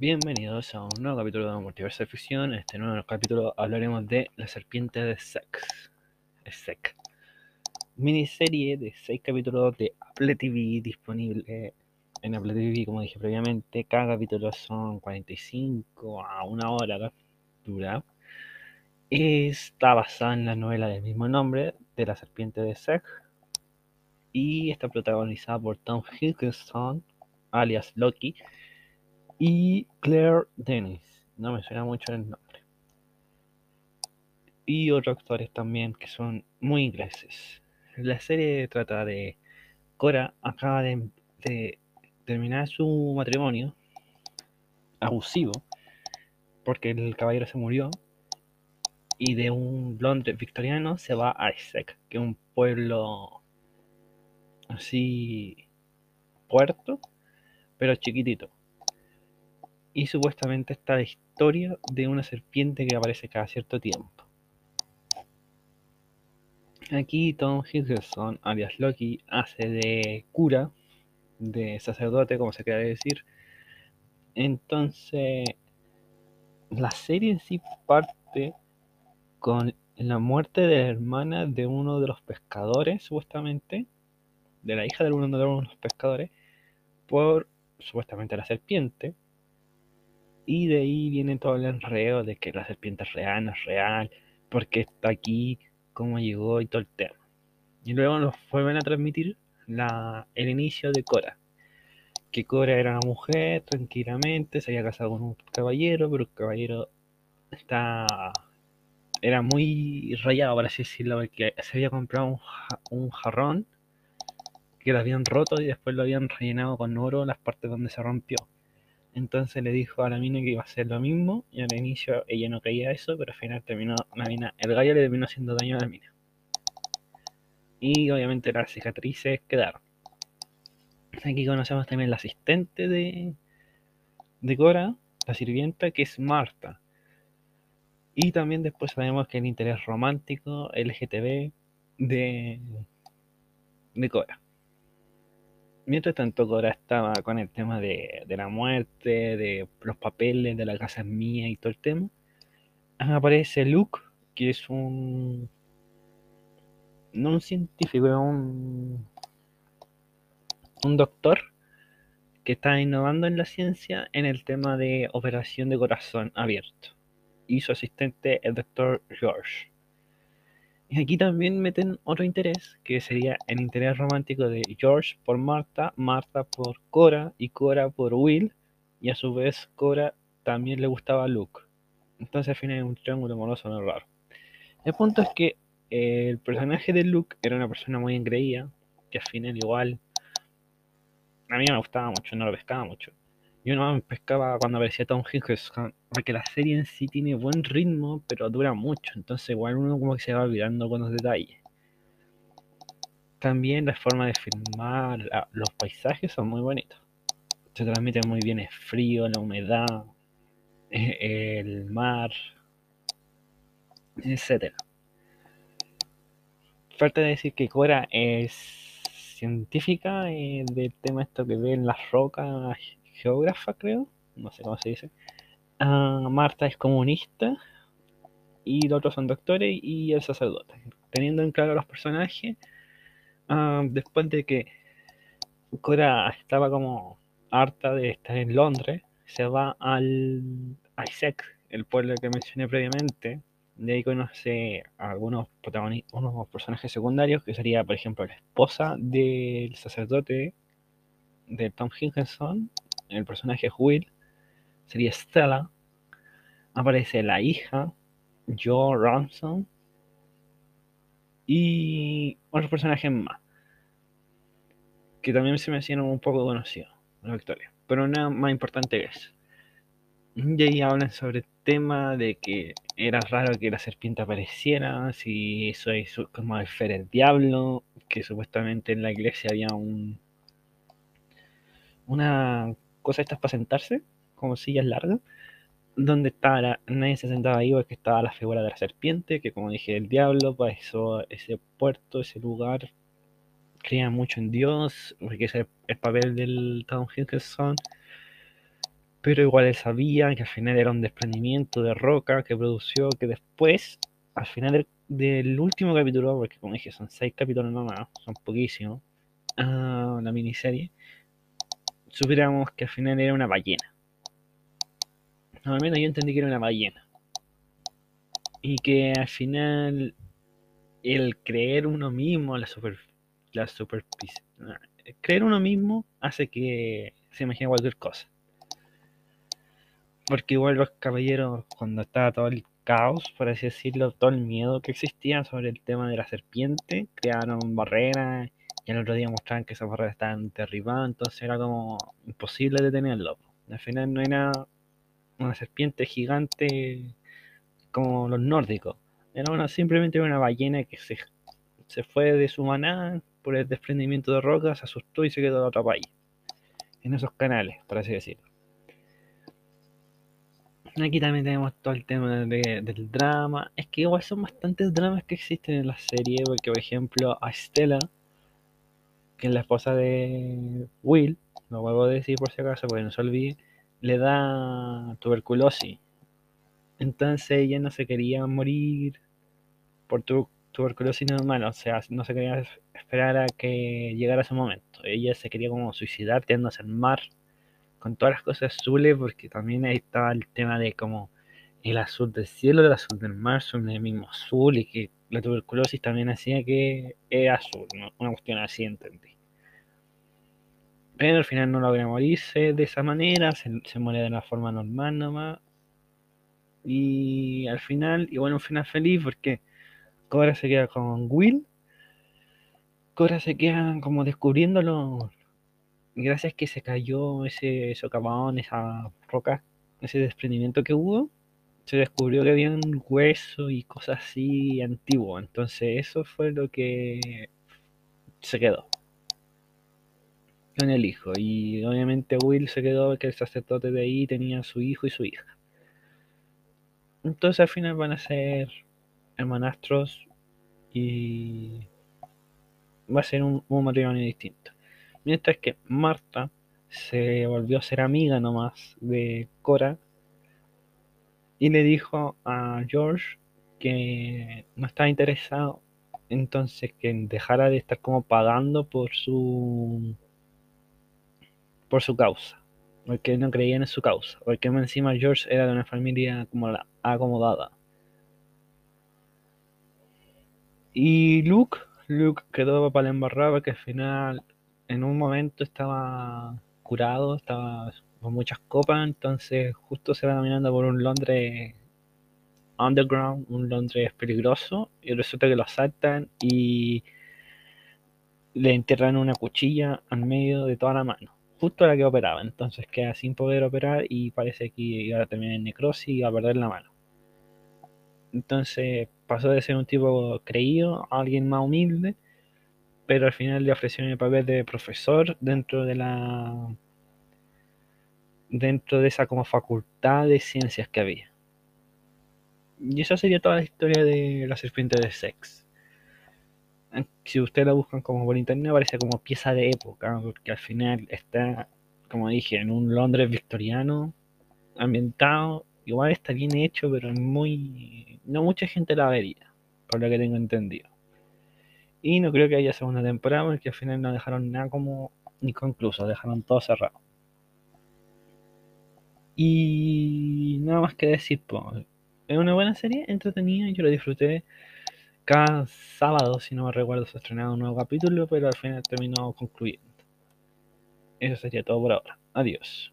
Bienvenidos a un nuevo capítulo de Multiverso de Ficción. En este nuevo capítulo hablaremos de La Serpiente de Sex. Sec. Miniserie de 6 capítulos de Apple TV disponible en Apple TV, como dije previamente. Cada capítulo son 45 a una hora dura. Está basada en la novela del mismo nombre, de La Serpiente de Sec. Y está protagonizada por Tom Hiddleston, alias Loki y Claire Dennis. No me suena mucho el nombre. Y otros actores también que son muy ingleses. La serie trata de Cora acaba de, de terminar su matrimonio abusivo porque el caballero se murió y de un Londres victoriano se va a Essex, que es un pueblo así puerto, pero chiquitito y supuestamente está la historia de una serpiente que aparece cada cierto tiempo. Aquí Tom Hiddleston, alias Loki, hace de cura, de sacerdote, como se quiere decir. Entonces, la serie en sí parte con la muerte de la hermana de uno de los pescadores, supuestamente, de la hija de uno de los pescadores, por supuestamente la serpiente, y de ahí viene todo el enredo de que la serpiente es real, no es real, porque está aquí, cómo llegó y todo el tema. Y luego nos vuelven a transmitir la, el inicio de Cora. Que Cora era una mujer, tranquilamente, se había casado con un caballero, pero el caballero está era muy rayado, por así decirlo, porque se había comprado un, un jarrón que lo habían roto y después lo habían rellenado con oro las partes donde se rompió. Entonces le dijo a la mina que iba a hacer lo mismo y al inicio ella no creía eso, pero al final terminó la mina, el gallo le terminó haciendo daño a la mina. Y obviamente las cicatrices quedaron. Aquí conocemos también la asistente de, de Cora, la sirvienta, que es Marta. Y también después sabemos que el interés romántico LGTB de, de Cora. Mientras tanto, Cora estaba con el tema de, la muerte, de los papeles, de la casa mía y todo el tema. Aparece Luke, que es un. No un científico, es un. Un doctor que está innovando en la ciencia en el tema de operación de corazón abierto. Y su asistente, el doctor George. Y aquí también meten otro interés, que sería el interés romántico de George por Marta, Marta por Cora y Cora por Will, y a su vez Cora también le gustaba a Luke. Entonces al final es un triángulo amoroso no raro. El punto es que el personaje de Luke era una persona muy engreída, que al final igual a mí me gustaba mucho, no lo pescaba mucho. Yo no pescaba cuando aparecía Tom Hiddleston, porque la serie en sí tiene buen ritmo, pero dura mucho, entonces igual uno como que se va olvidando con los detalles. También la forma de filmar, los paisajes son muy bonitos. Se transmite muy bien el frío, la humedad, el mar, etc. Falta decir que Cora es científica eh, del tema esto que ve en las rocas geógrafa, creo, no sé cómo se dice. Ah, Marta es comunista y los otros son doctores y el sacerdote. Teniendo en claro los personajes, ah, después de que Cora estaba como harta de estar en Londres, se va al Isaac, el pueblo que mencioné previamente. De ahí conoce a algunos protagonistas, unos personajes secundarios, que sería, por ejemplo, la esposa del sacerdote de Tom Higginson el personaje Will, sería Stella. Aparece la hija, Joe Ransom. Y otros personajes más. Que también se me hacían un poco conocidos la victoria. Pero nada más importante eso. Y ahí hablan sobre el tema de que era raro que la serpiente apareciera, si eso es como el fer el diablo, que supuestamente en la iglesia había un una cosas estas para sentarse, como sillas largas, donde estaba nadie se sentaba ahí porque estaba la figura de la serpiente, que como dije, el diablo, para eso ese puerto, ese lugar, creía mucho en Dios, porque ese es el papel del Tom Hiddleston. pero igual él sabía que al final era un desprendimiento de roca que produció que después, al final del, último capítulo, porque como dije, son seis capítulos nomás, son poquísimos, uh, la miniserie, supiéramos que al final era una ballena. al menos yo entendí que era una ballena. Y que al final el creer uno mismo, la super la superficie, creer uno mismo hace que se imagine cualquier cosa. Porque igual los caballeros, cuando estaba todo el caos, por así decirlo, todo el miedo que existía sobre el tema de la serpiente, crearon barreras el otro día mostraban que esas barreras estaban derribadas, entonces era como imposible detenerlo. Al final no era una serpiente gigante como los nórdicos, era una, simplemente una ballena que se, se fue de su manada por el desprendimiento de rocas, se asustó y se quedó otro país. En esos canales, por así decirlo. Aquí también tenemos todo el tema del drama. Es que igual son bastantes dramas que existen en la serie. Porque, por ejemplo, a Stella, que es la esposa de Will, lo vuelvo a decir por si acaso, porque no se olvide, le da tuberculosis. Entonces ella no se quería morir por tuberculosis normal, o sea, no se quería esperar a que llegara ese momento. Ella se quería como suicidar tirándose al mar con todas las cosas azules, porque también ahí estaba el tema de como el azul del cielo el azul del mar son el mismo azul y que la tuberculosis también hacía que era azul, una cuestión así entendí. Pero al final no logra morirse de esa manera, se, se muere de la forma normal nomás. Y al final, igual un final feliz porque Cora se queda con Will. Cora se queda como descubriéndolo gracias que se cayó ese socavón, esa roca, ese desprendimiento que hubo, se descubrió que había un hueso y cosas así antiguo. Entonces eso fue lo que se quedó con el hijo. Y obviamente Will se quedó que el sacerdote de ahí tenía su hijo y su hija. Entonces al final van a ser hermanastros y va a ser un matrimonio distinto. Mientras que Marta se volvió a ser amiga nomás de Cora y le dijo a George que no estaba interesado, entonces que dejara de estar como pagando por su por su causa, porque no creían en su causa, porque encima George era de una familia como la acomodada. Y Luke, Luke quedó para la embarrada que al final en un momento estaba curado, estaba con muchas copas, entonces justo se va caminando por un Londres underground, un Londres peligroso, y resulta que lo asaltan y le entierran una cuchilla al medio de toda la mano, justo a la que operaba, entonces queda sin poder operar y parece que iba a terminar en necrosis y iba a perder la mano. Entonces pasó de ser un tipo creído a alguien más humilde pero al final le ofrecieron el papel de profesor dentro de la dentro de esa como facultad de ciencias que había. Y esa sería toda la historia de la serpiente de sex. Si ustedes la buscan como por internet parece como pieza de época, porque al final está, como dije, en un Londres victoriano, ambientado, igual está bien hecho, pero muy no mucha gente la vería, por lo que tengo entendido. Y no creo que haya segunda temporada porque al final no dejaron nada como inconcluso, dejaron todo cerrado. Y nada más que decir, es una buena serie, entretenida, yo la disfruté. Cada sábado, si no me recuerdo, se estrenaba un nuevo capítulo, pero al final terminó concluyendo. Eso sería todo por ahora. Adiós.